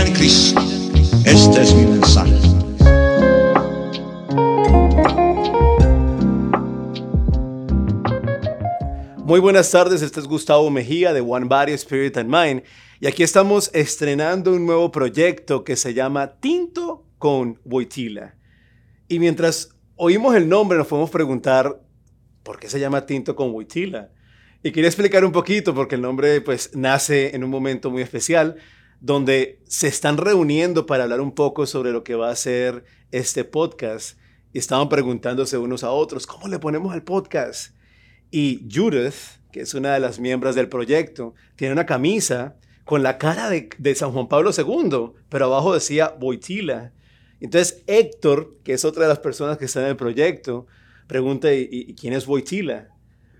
en Cristo. Este es mi mensaje. Muy buenas tardes, este es Gustavo Mejía de One Body Spirit and Mind y aquí estamos estrenando un nuevo proyecto que se llama Tinto con Boitila. Y mientras oímos el nombre nos podemos preguntar por qué se llama Tinto con Boitila. Y quería explicar un poquito porque el nombre pues nace en un momento muy especial donde se están reuniendo para hablar un poco sobre lo que va a ser este podcast y estaban preguntándose unos a otros, ¿cómo le ponemos al podcast? Y Judith, que es una de las miembros del proyecto, tiene una camisa con la cara de, San Juan Pablo II, pero abajo decía Boitila. Entonces Héctor, que es otra de las personas que está en el proyecto, pregunta, ¿y, quién es Boitila?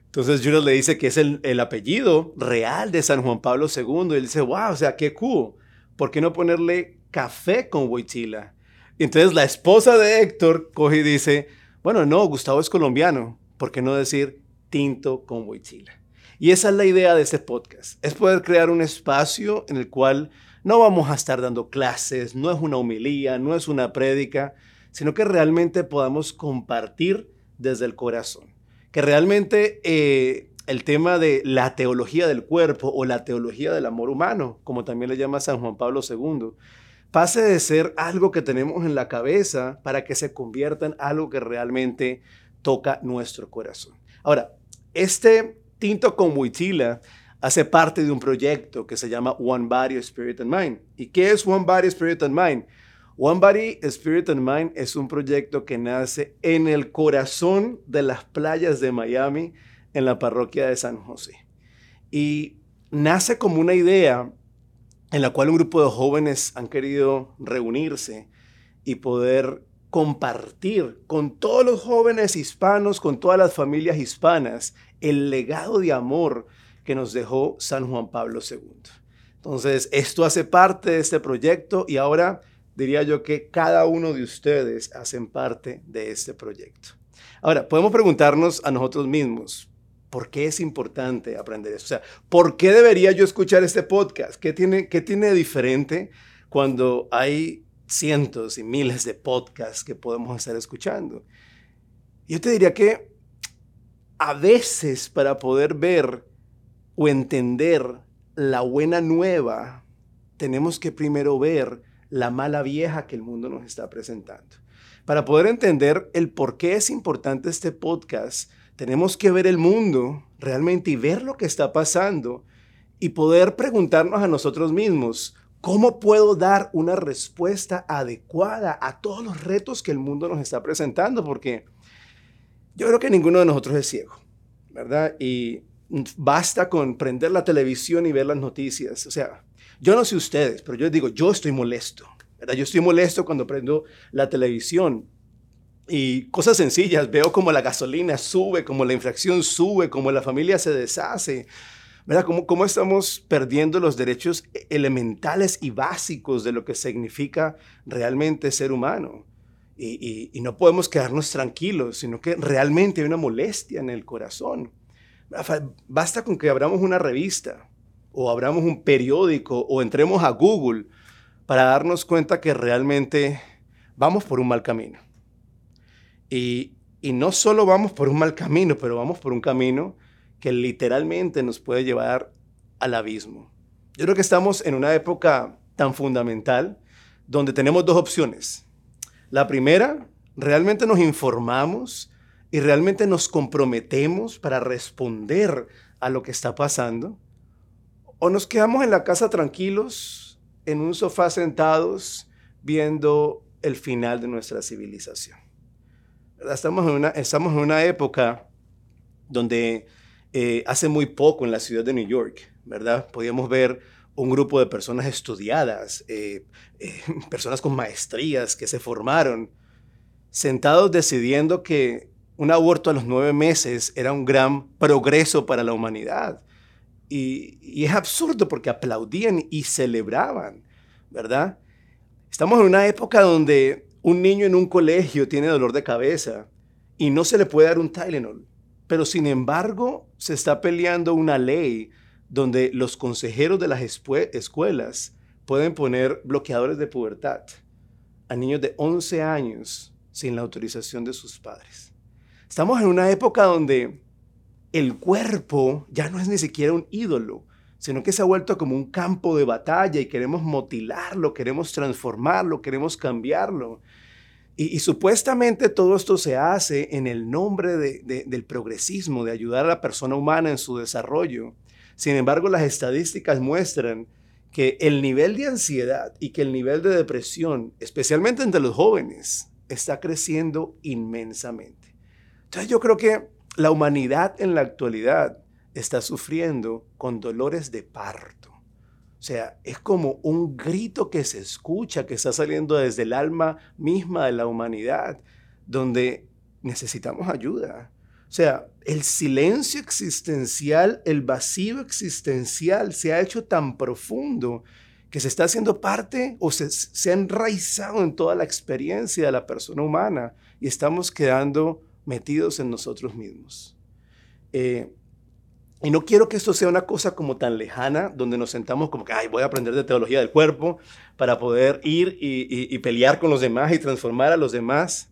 Entonces Judith le dice que es el, el, apellido real de San Juan Pablo II. Y él dice, wow, o sea, qué cool. ¿Por qué no ponerle café con Boitila? entonces la esposa de Héctor coge y dice, bueno, no, Gustavo es colombiano. ¿Por qué no decir tinto con Boitila. Y esa es la idea de este podcast, es poder crear un espacio en el cual no vamos a estar dando clases, no es una humilía, no es una prédica, sino que realmente podamos compartir desde el corazón. Que realmente eh, el tema de la teología del cuerpo o la teología del amor humano, como también le llama San Juan Pablo II, pase de ser algo que tenemos en la cabeza para que se convierta en algo que realmente toca nuestro corazón. Ahora, este tinto con Huitila hace parte de un proyecto que se llama One Body, Spirit and Mind. ¿Y qué es One Body, Spirit and Mind? One Body, Spirit and Mind es un proyecto que nace en el corazón de las playas de Miami, en la parroquia de San José. Y nace como una idea en la cual un grupo de jóvenes han querido reunirse y poder compartir con todos los jóvenes hispanos, con todas las familias hispanas, el legado de amor que nos dejó San Juan Pablo II. Entonces, esto hace parte de este proyecto y ahora diría yo que cada uno de ustedes hacen parte de este proyecto. Ahora, podemos preguntarnos a nosotros mismos, ¿por qué es importante aprender eso? O sea, ¿por qué debería yo escuchar este podcast? ¿Qué tiene, qué tiene diferente cuando hay cientos y miles de podcasts que podemos estar escuchando? Yo te diría que a veces para poder ver o entender la buena nueva, tenemos que primero ver la mala vieja que el mundo nos está presentando. Para poder entender el por qué es importante este podcast, tenemos que ver el mundo realmente y ver lo que está pasando y poder preguntarnos a nosotros mismos, ¿cómo puedo dar una respuesta adecuada a todos los retos que el mundo nos está presentando? Porque yo creo que ninguno de nosotros es ciego, ¿verdad? Y basta con prender la televisión y ver las noticias. O sea, yo no sé ustedes, pero yo digo, yo estoy molesto, ¿verdad? Yo estoy molesto cuando prendo la televisión y cosas sencillas, veo como la gasolina sube, como la inflación sube, como la familia se deshace, ¿verdad? Cómo, cómo estamos perdiendo los derechos elementales y básicos de lo que significa realmente ser humano y, no podemos quedarnos tranquilos, sino que realmente hay una molestia en el corazón. Basta con que abramos una revista o abramos un periódico o entremos a Google para darnos cuenta que realmente vamos por un mal camino. Y, y no solo vamos por un mal camino, pero vamos por un camino que literalmente nos puede llevar al abismo. Yo creo que estamos en una época tan fundamental donde tenemos dos opciones la primera, realmente nos informamos y realmente nos comprometemos para responder a lo que está pasando. O nos quedamos en la casa tranquilos, en un sofá sentados, viendo el final de nuestra civilización. Estamos en una, estamos en una época donde eh, hace muy poco en la ciudad de New York, ¿verdad? Podíamos ver un grupo de personas estudiadas, eh, eh, personas con maestrías que se formaron, sentados decidiendo que un aborto a los nueve meses era un gran progreso para la humanidad. Y, es absurdo porque aplaudían y celebraban, ¿verdad? Estamos en una época donde un niño en un colegio tiene dolor de cabeza y no se le puede dar un Tylenol, pero sin embargo se está peleando una ley donde los consejeros de las escuelas pueden poner bloqueadores de pubertad a niños de 11 años sin la autorización de sus padres. Estamos en una época donde el cuerpo ya no es ni siquiera un ídolo, sino que se ha vuelto como un campo de batalla y queremos motilarlo, queremos transformarlo, queremos cambiarlo. Y, supuestamente todo esto se hace en el nombre del progresismo, de ayudar a la persona humana en su desarrollo. Sin embargo, las estadísticas muestran que el nivel de ansiedad y que el nivel de depresión, especialmente entre los jóvenes, está creciendo inmensamente. Entonces yo creo que la humanidad en la actualidad está sufriendo con dolores de parto. O sea, es como un grito que se escucha, que está saliendo desde el alma misma de la humanidad, donde necesitamos ayuda. O sea, el silencio existencial, el vacío existencial se ha hecho tan profundo que se está haciendo parte o se, ha enraizado en toda la experiencia de la persona humana y estamos quedando metidos en nosotros mismos. Eh, y no quiero que esto sea una cosa como tan lejana, donde nos sentamos como que, ay, voy a aprender de teología del cuerpo para poder ir y, pelear con los demás y transformar a los demás.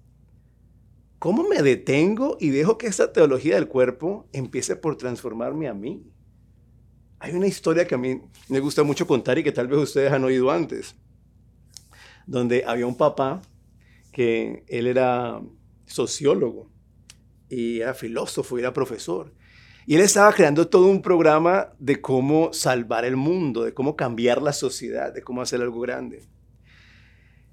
¿Cómo me detengo y dejo que esta teología del cuerpo empiece por transformarme a mí? Hay una historia que a mí me gusta mucho contar y que tal vez ustedes han oído antes, donde había un papá que él era sociólogo y era filósofo era profesor. Y él estaba creando todo un programa de cómo salvar el mundo, de cómo cambiar la sociedad, de cómo hacer algo grande.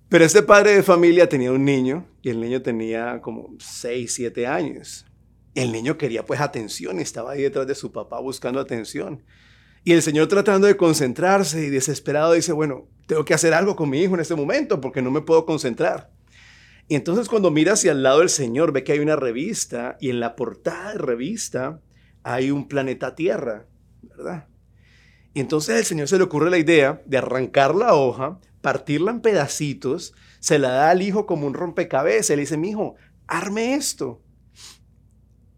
Pero este padre de familia tenía un niño y el niño tenía como 6, 7 años. El niño quería pues atención estaba ahí detrás de su papá buscando atención. Y el señor tratando de concentrarse y desesperado dice, bueno, tengo que hacer algo con mi hijo en este momento porque no me puedo concentrar. Y entonces cuando mira hacia el lado del señor ve que hay una revista y en la portada de revista hay un planeta Tierra, ¿verdad? Y entonces al Señor se le ocurre la idea de arrancar la hoja, partirla en pedacitos, se la da al hijo como un rompecabezas, le dice, mi hijo, arme esto.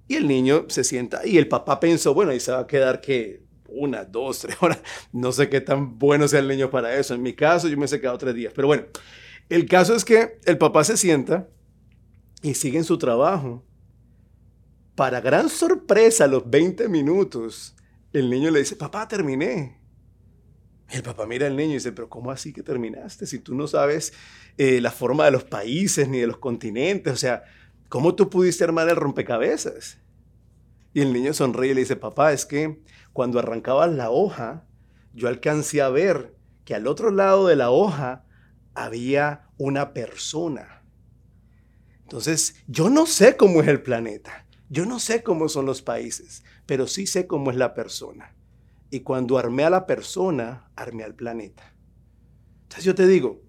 Y el niño se sienta y el papá pensó, bueno, ahí se va a quedar que una, dos, tres horas. No sé qué tan bueno sea el niño para eso. En mi caso, yo me he quedado tres días. Pero bueno, el caso es que el papá se sienta y sigue en su trabajo. Para gran sorpresa, a los 20 minutos, el niño le dice, papá, terminé. El papá mira al niño y dice, pero ¿cómo así que terminaste? Si tú no sabes eh, la forma de los países ni de los continentes, o sea, ¿cómo tú pudiste armar el rompecabezas? Y el niño sonríe y le dice, papá, es que cuando arrancabas la hoja, yo alcancé a ver que al otro lado de la hoja había una persona. Entonces, yo no sé cómo es el planeta. Yo no sé cómo son los países, pero sí sé cómo es la persona. Y cuando armé a la persona, armé al planeta. Entonces yo te digo,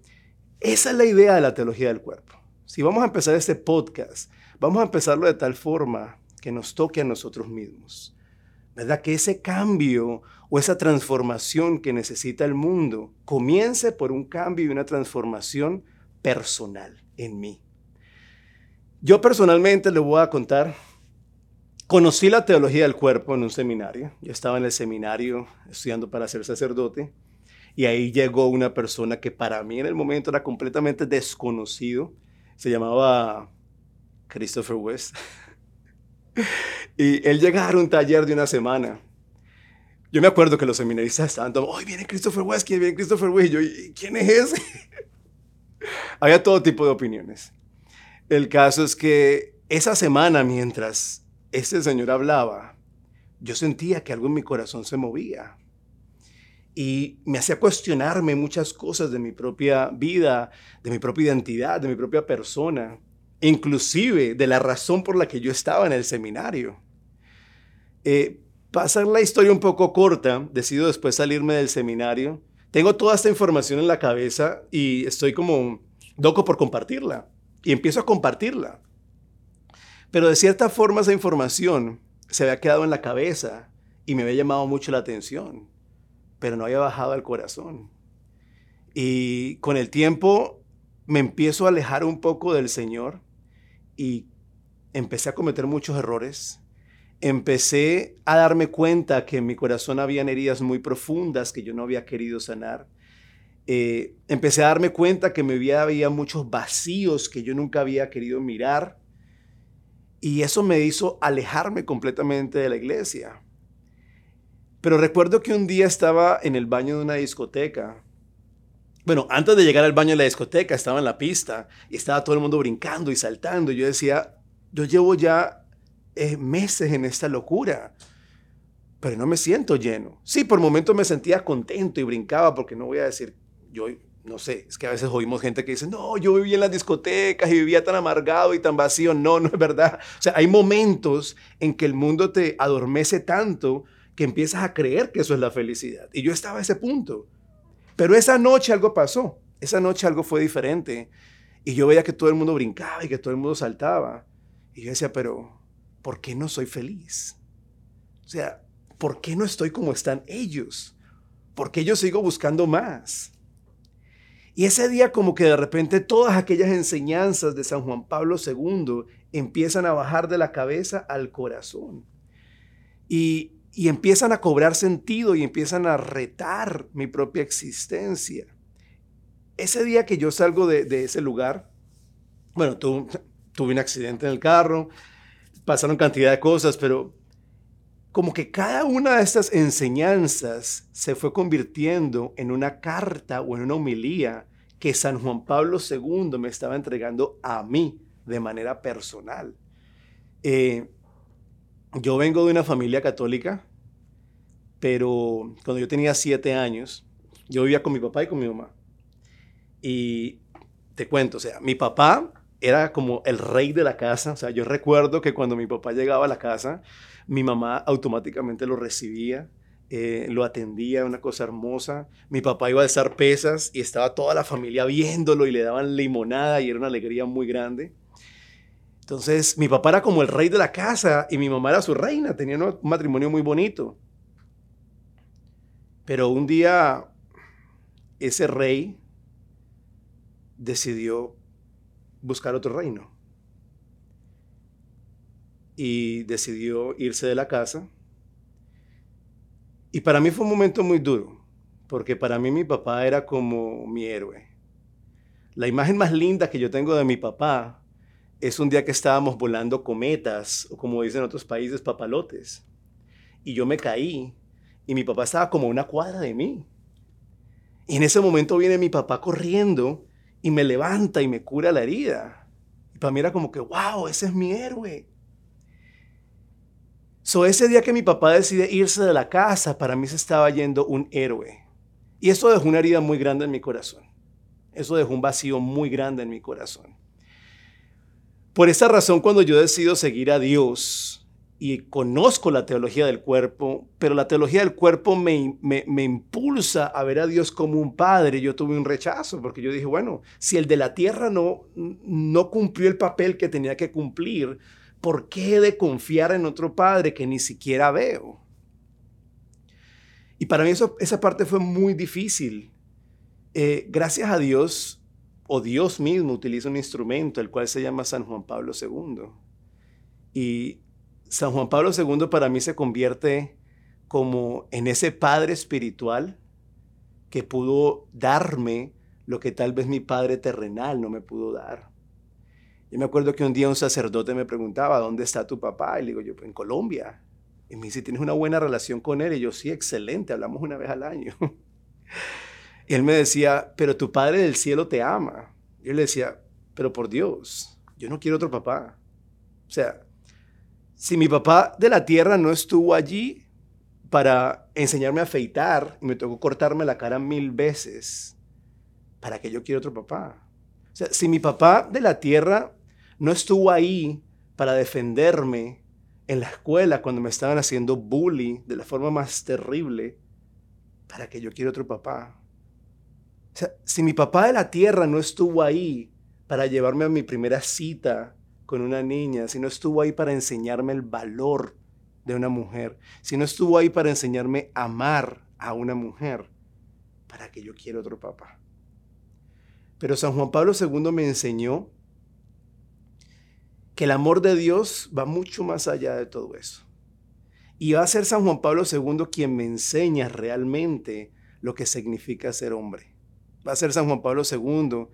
esa es la idea de la teología del cuerpo. Si vamos a empezar este podcast, vamos a empezarlo de tal forma que nos toque a nosotros mismos. ¿Verdad? Que ese cambio o esa transformación que necesita el mundo comience por un cambio y una transformación personal en mí. Yo personalmente le voy a contar Conocí la teología del cuerpo en un seminario. Yo estaba en el seminario estudiando para ser sacerdote y ahí llegó una persona que para mí en el momento era completamente desconocido. Se llamaba Christopher West. y él llegaba a un taller de una semana. Yo me acuerdo que los seminaristas estaban todos, ¡ay, viene Christopher West! ¿Quién viene Christopher West? Y yo, ¿quién es ese? Había todo tipo de opiniones. El caso es que esa semana, mientras este señor hablaba, yo sentía que algo en mi corazón se movía. Y me hacía cuestionarme muchas cosas de mi propia vida, de mi propia identidad, de mi propia persona, inclusive de la razón por la que yo estaba en el seminario. Eh, pasar la historia un poco corta, decido después salirme del seminario. Tengo toda esta información en la cabeza y estoy como loco por compartirla. Y empiezo a compartirla. Pero de cierta forma esa información se había quedado en la cabeza y me había llamado mucho la atención, pero no había bajado al corazón. Y con el tiempo me empiezo a alejar un poco del Señor y empecé a cometer muchos errores. Empecé a darme cuenta que en mi corazón habían heridas muy profundas que yo no había querido sanar. Eh, empecé a darme cuenta que en mi vida había muchos vacíos que yo nunca había querido mirar. Y eso me hizo alejarme completamente de la iglesia. Pero recuerdo que un día estaba en el baño de una discoteca. Bueno, antes de llegar al baño de la discoteca, estaba en la pista y estaba todo el mundo brincando y saltando. Y yo decía, yo llevo ya eh, meses en esta locura, pero no me siento lleno. Sí, por momentos me sentía contento y brincaba, porque no voy a decir, yo no sé, es que a veces oímos gente que dice, no, yo vivía en las discotecas y vivía tan amargado y tan vacío. No, no es verdad. O sea, hay momentos en que el mundo te adormece tanto que empiezas a creer que eso es la felicidad. Y yo estaba a ese punto. Pero esa noche algo pasó. Esa noche algo fue diferente. Y yo veía que todo el mundo brincaba y que todo el mundo saltaba. Y yo decía, pero ¿por qué no soy feliz? O sea, ¿por qué no estoy como están ellos? ¿Por qué yo sigo buscando más? Y ese día como que de repente todas aquellas enseñanzas de San Juan Pablo II empiezan a bajar de la cabeza al corazón. Y, empiezan a cobrar sentido y empiezan a retar mi propia existencia. Ese día que yo salgo de, ese lugar, bueno, tuve un accidente en el carro, pasaron cantidad de cosas, pero como que cada una de estas enseñanzas se fue convirtiendo en una carta o en una homilía que San Juan Pablo II me estaba entregando a mí de manera personal. Eh, yo vengo de una familia católica, pero cuando yo tenía siete años, yo vivía con mi papá y con mi mamá. Y te cuento, o sea, mi papá era como el rey de la casa. O sea, yo recuerdo que cuando mi papá llegaba a la casa, mi mamá automáticamente lo recibía, eh, lo atendía, una cosa hermosa. Mi papá iba a alzar pesas y estaba toda la familia viéndolo y le daban limonada y era una alegría muy grande. Entonces, mi papá era como el rey de la casa y mi mamá era su reina, tenían un matrimonio muy bonito. Pero un día, ese rey decidió buscar otro reino. Y decidió irse de la casa. Y para mí fue un momento muy duro, porque para mí mi papá era como mi héroe. La imagen más linda que yo tengo de mi papá es un día que estábamos volando cometas, o como dicen en otros países, papalotes. Y yo me caí, y mi papá estaba como una cuadra de mí. Y en ese momento viene mi papá corriendo y me levanta y me cura la herida. Y para mí era como que, wow, ese es mi héroe. So, ese día que mi papá decide irse de la casa, para mí se estaba yendo un héroe. Y eso dejó una herida muy grande en mi corazón. Eso dejó un vacío muy grande en mi corazón. Por esa razón, cuando yo decido seguir a Dios, y conozco la teología del cuerpo, pero la teología del cuerpo me, me, impulsa a ver a Dios como un padre. Yo tuve un rechazo porque yo dije, bueno, si el de la tierra no, no cumplió el papel que tenía que cumplir, ¿por qué he de confiar en otro padre que ni siquiera veo? Y para mí eso, esa parte fue muy difícil. Eh, gracias a Dios, o Dios mismo utiliza un instrumento, el cual se llama San Juan Pablo II. Y San Juan Pablo II para mí se convierte como en ese padre espiritual que pudo darme lo que tal vez mi padre terrenal no me pudo dar. Yo me acuerdo que un día un sacerdote me preguntaba, ¿dónde está tu papá? Y le digo, yo, en Colombia. Y me dice, ¿tienes una buena relación con él? Y yo, sí, excelente, hablamos una vez al año. y él me decía, pero tu padre del cielo te ama. Yo le decía, pero por Dios, yo no quiero otro papá. O sea, si mi papá de la tierra no estuvo allí para enseñarme a afeitar y me tocó cortarme la cara mil veces, ¿para qué yo quiero otro papá? O sea, si mi papá de la tierra no estuvo ahí para defenderme en la escuela cuando me estaban haciendo bullying de la forma más terrible, ¿para qué yo quiero otro papá? O sea, si mi papá de la tierra no estuvo ahí para llevarme a mi primera cita con una niña, si no estuvo ahí para enseñarme el valor de una mujer, si no estuvo ahí para enseñarme a amar a una mujer, ¿para que yo quiero otro papá? Pero San Juan Pablo II me enseñó que el amor de Dios va mucho más allá de todo eso. Y va a ser San Juan Pablo II quien me enseña realmente lo que significa ser hombre. Va a ser San Juan Pablo II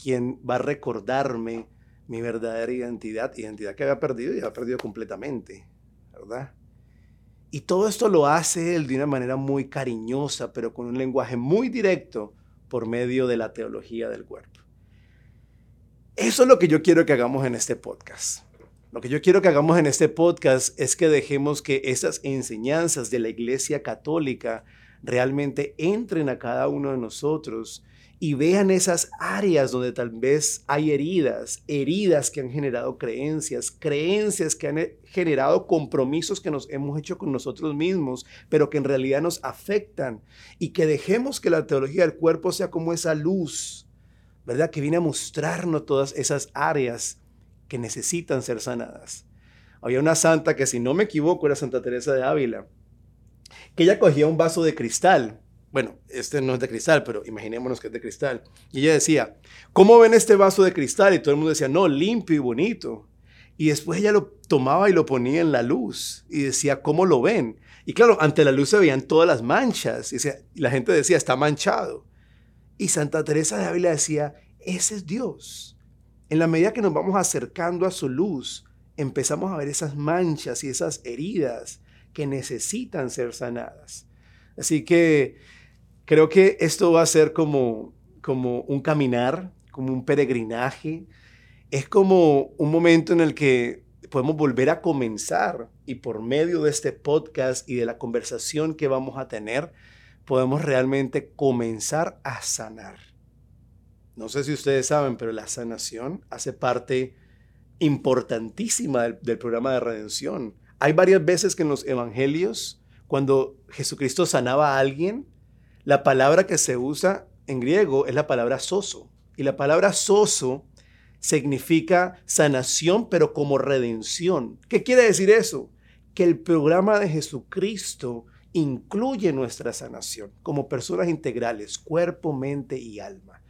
quien va a recordarme mi verdadera identidad, identidad que había perdido y había perdido completamente, ¿verdad? Y todo esto lo hace él de una manera muy cariñosa, pero con un lenguaje muy directo por medio de la teología del cuerpo. Eso es lo que yo quiero que hagamos en este podcast. Lo que yo quiero que hagamos en este podcast es que dejemos que esas enseñanzas de la Iglesia Católica realmente entren a cada uno de nosotros y vean esas áreas donde tal vez hay heridas, heridas que han generado creencias, creencias que han eh, generado compromisos que nos hemos hecho con nosotros mismos, pero que en realidad nos afectan y que dejemos que la teología del cuerpo sea como esa luz, ¿verdad? Que viene a mostrarnos todas esas áreas que necesitan ser sanadas. Había una santa que si no me equivoco era Santa Teresa de Ávila, que ella cogía un vaso de cristal bueno, este no es de cristal, pero imaginémonos que es de cristal. Y ella decía, ¿cómo ven este vaso de cristal? Y todo el mundo decía, no, limpio y bonito. Y después ella lo tomaba y lo ponía en la luz y decía, ¿cómo lo ven? Y claro, ante la luz se veían todas las manchas. Y, la gente decía, está manchado. Y Santa Teresa de Ávila decía, ese es Dios. En la medida que nos vamos acercando a su luz, empezamos a ver esas manchas y esas heridas que necesitan ser sanadas. Así que Creo que esto va a ser como, como un caminar, como un peregrinaje. Es como un momento en el que podemos volver a comenzar y por medio de este podcast y de la conversación que vamos a tener, podemos realmente comenzar a sanar. No sé si ustedes saben, pero la sanación hace parte importantísima del, del, programa de redención. Hay varias veces que en los evangelios, cuando Jesucristo sanaba a alguien, la palabra que se usa en griego es la palabra soso. Y la palabra soso significa sanación, pero como redención. ¿Qué quiere decir eso? Que el programa de Jesucristo incluye nuestra sanación como personas integrales, cuerpo, mente y alma.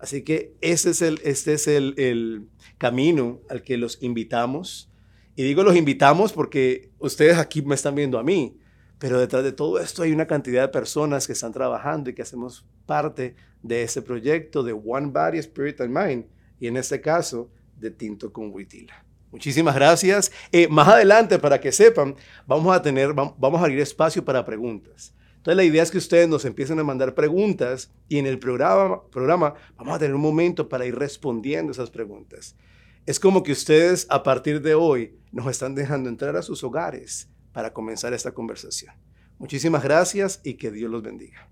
Así que ese es el, este es el, el camino al que los invitamos. Y digo los invitamos porque ustedes aquí me están viendo a mí, pero detrás de todo esto hay una cantidad de personas que están trabajando y que hacemos parte de ese proyecto de One Body, Spirit and Mind. Y en este caso, de Tinto con Huitila. Muchísimas gracias. Eh, más adelante, para que sepan, vamos a tener, vamos a abrir espacio para preguntas. Entonces la idea es que ustedes nos empiecen a mandar preguntas y en el programa, programa vamos a tener un momento para ir respondiendo esas preguntas. Es como que ustedes a partir de hoy nos están dejando entrar a sus hogares para comenzar esta conversación. Muchísimas gracias y que Dios los bendiga.